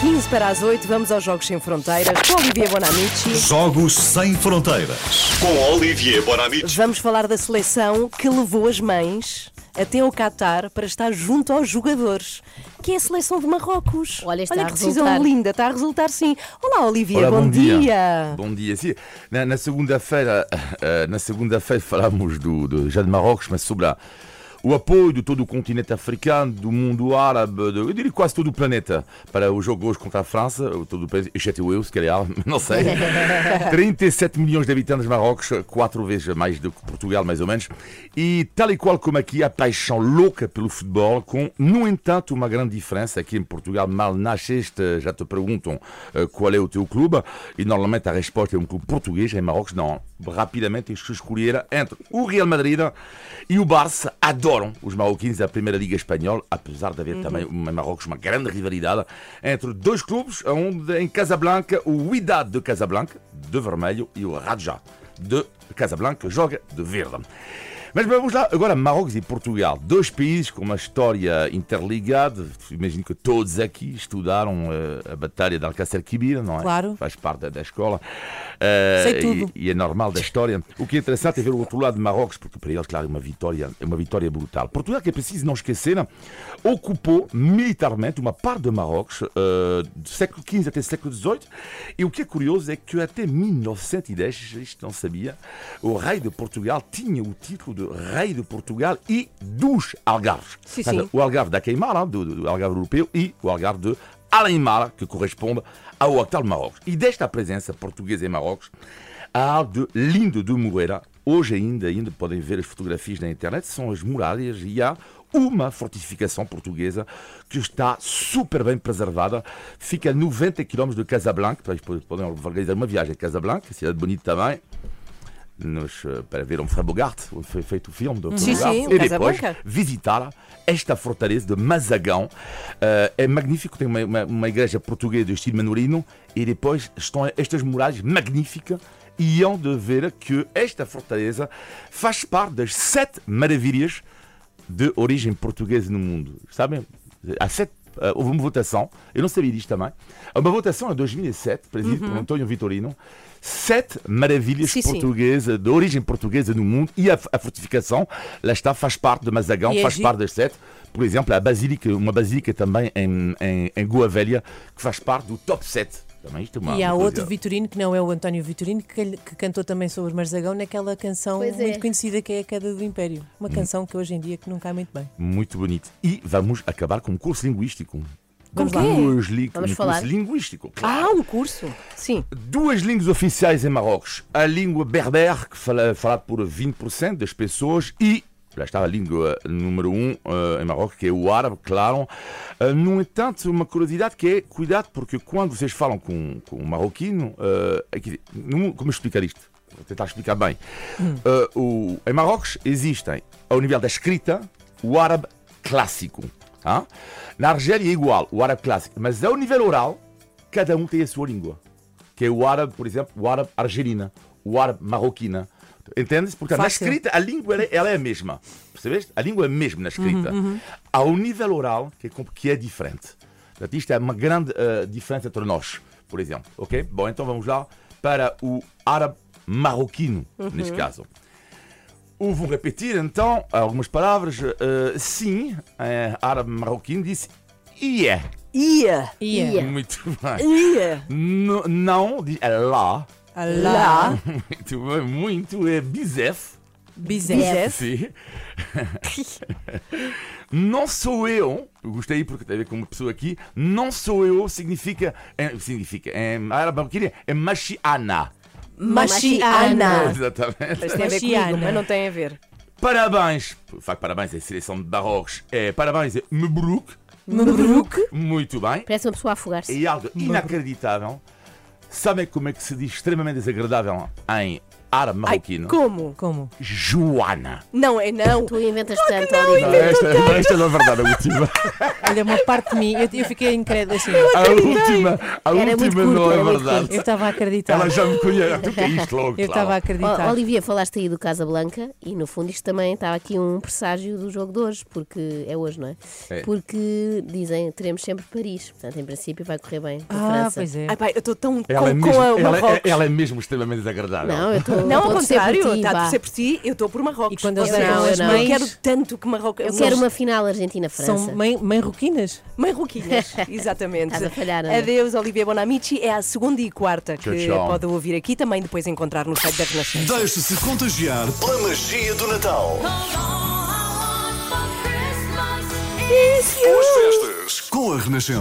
15 para as 8, vamos aos Jogos Sem Fronteiras com Olivier Bonamici. Jogos Sem Fronteiras. Com Olivier Bonamici. Vamos falar da seleção que levou as mães até ao Qatar para estar junto aos jogadores, que é a seleção de Marrocos. Olha, está Olha que decisão linda, está a resultar sim. Olá, Olivier, Olá, bom, bom dia. Bom dia. Sim, na, na segunda-feira, eh, na segunda-feira falamos do, do, já de Marrocos, mas sobre a- o apoio de todo o continente africano, do mundo árabe, de, eu diria quase todo o planeta, para o jogo hoje contra a França, todo o planeta, exceto eu, se calhar, não sei. 37 milhões de habitantes de Marrocos, quatro vezes mais do que Portugal, mais ou menos. E tal e qual como aqui, a paixão louca pelo futebol, com, no entanto, uma grande diferença. Aqui em Portugal, mal nasceste, já te perguntam eh, qual é o teu clube, e normalmente a resposta é um clube português. Em Marrocos, não. Rapidamente tens que escolher entre o Real Madrid e o Barça. Adoram os marroquinos da Primeira Liga Espanhola, apesar de haver também em Marrocos uma grande rivalidade entre dois clubes, onde em Casablanca, o Wydad de Casablanca, de vermelho, e o Raja de Casablanca joga de verde. Mas vamos lá, agora Marrocos e Portugal, dois países com uma história interligada. Imagino que todos aqui estudaram eh, a Batalha de Alcácer Quibir, não é? Claro. Faz parte da, escola. Eh, Sei tudo. E, e é normal da história. O que é interessante é ver o outro lado de Marrocos, porque para eles, claro, é uma vitória, é uma vitória brutal. Portugal, que é preciso não esquecer, ocupou militarmente uma parte de Marrocos eh, do século XV até século XVIII. E o que é curioso é que até 1910, isto não sabia, o rei de Portugal tinha o título de rei de Portugal e dos Algarves. Sim, sim. O Algarve da Queimara, do, do Algarve europeu, e o Algarve de Alaimara, que corresponde ao actual Marrocos. E desta presença portuguesa em Marrocos, há algo de lindo de Moreira. Hoje ainda, ainda podem ver as fotografias na internet, são as muralhas e há uma fortificação portuguesa que está super bem preservada. Fica a 90 km de Casablanca, depois podem organizar uma viagem a Casablanca, cidade bonita também. Nos, eh, para ver um Frei Bogart, onde foi feito o filme do Sim, Bogart. sim, e depois visitar esta fortaleza de Mazagão. Eh, é magnífico, tem uma, uma, uma igreja portuguesa de estilo manorino e depois estão estas muralhas magníficas e hão de ver que esta fortaleza faz parte das sete maravilhas de origem portuguesa no mundo. Sabem? Há sete, houve uma votação, eu não sabia disto também. Uma votação em 2007, presidida por António Vitorino. Sete maravilhas Sim, sim. portuguesas, de origem portuguesa no mundo, e a, a fortificação, lá está, faz parte de Mazagão, E é faz giro. parte das sete. Por exemplo, a basílica, uma basílica também em, em, em Goa Velha, que faz parte do top 7. Também isto é uma, E há outro Vitorino, que não é o António Vitorino, que, que cantou também sobre Marzagão naquela canção é. muito conhecida que é a Queda do Império. Uma Hum. canção que hoje em dia que não cai muito bem. Muito bonito. E vamos acabar com um curso linguístico. Vamos Com lá. quê? Duas li- Vamos um falar. curso linguístico. claro. Ah, um curso. Sim. Duas línguas oficiais em Marrocos. A língua berber, que fala, falada por 20% das pessoas, e lá a língua número um eh, em Marrocos, que é o árabe, claro. Eh, no entanto, uma curiosidade que é, cuidado, porque quando vocês falam com, com um marroquino, eh, aqui, como explicar isto? Vou tentar explicar bem. Eh, o- em Marrocos existem, ao nível da escrita, o árabe clássico. ah? Na Argélia é igual, o árabe clássico. Mas ao nível oral, cada um tem a sua língua que é o árabe, por exemplo, o árabe argelina, o árabe marroquina. Entendes? Portanto, Fácil. na escrita, a língua ela é- ela é a mesma. Percebeste? A língua é a mesma na escrita. Ao nível oral, que é, que é diferente. Portanto, isto é uma grande eh, diferença entre nós, por exemplo. Ok? Bom, então vamos lá para o árabe marroquino, neste caso. Eu vou repetir então algumas palavras. Eh, sim, eh, árabe marroquino disse ia. Ia. Ia. Muito bem. Ia. N- não, diz é lá. Alá. Muito bem, muito é bisef. Bizef. Sim. não sou eu, eu gostei porque tem a ver com uma pessoa aqui, não sou eu significa, é, significa em árabe marroquino é machiana. Machiana. Exatamente. Mas tem a ver Machiana. comigo, mas não tem a ver. Parabéns, faz parabéns à seleção de Marrocos, é, parabéns é Mebrouk, Mebruk. muito bem. Parece uma pessoa a afogar-se. É algo inacreditável. Sabem como é que se diz extremamente desagradável em árabe Ai, marroquino. como? Como? Joana. Não é não. Tu inventas tanto, Não, Olivia. esta, não, esta não é verdade, a última. Olha, uma parte de mim, eu, eu fiquei incrédula assim. A última, a Era muito última curto, não é era muito verdade. Eu estava a acreditar. Ela já me conhece. Tu que é isto logo, Eu estava a acreditar. Ó, Olivia, falaste aí do Casablanca e no fundo isto também estava aqui um presságio do jogo de hoje, porque é hoje, não é? É. Porque dizem teremos sempre Paris, portanto, em princípio vai correr bem com a Ah, França. pois é. Ai, pai, eu estou tão Ela é, com, mesmo, com a ela, é, Marrocos. ela é mesmo extremamente desagradável. Não, eu estou Não, ao por contrário, ti, está a torcer por ti, eu estou por Marrocos. E quando Ou eles seja, são as eu mães- quero tanto que Marrocos. Eu quero uma final Argentina-França. São mãe, mãe roquinas? Mãe Roquinhas, exatamente. Estás a falhar, Ana. Adeus, Olivia Bonamici. É a segunda e quarta que Tchau, tchau. pode ouvir aqui, também depois encontrar no site da Renascença. Deixe-se contagiar pela magia do Natal. Boas festas com a Renascença.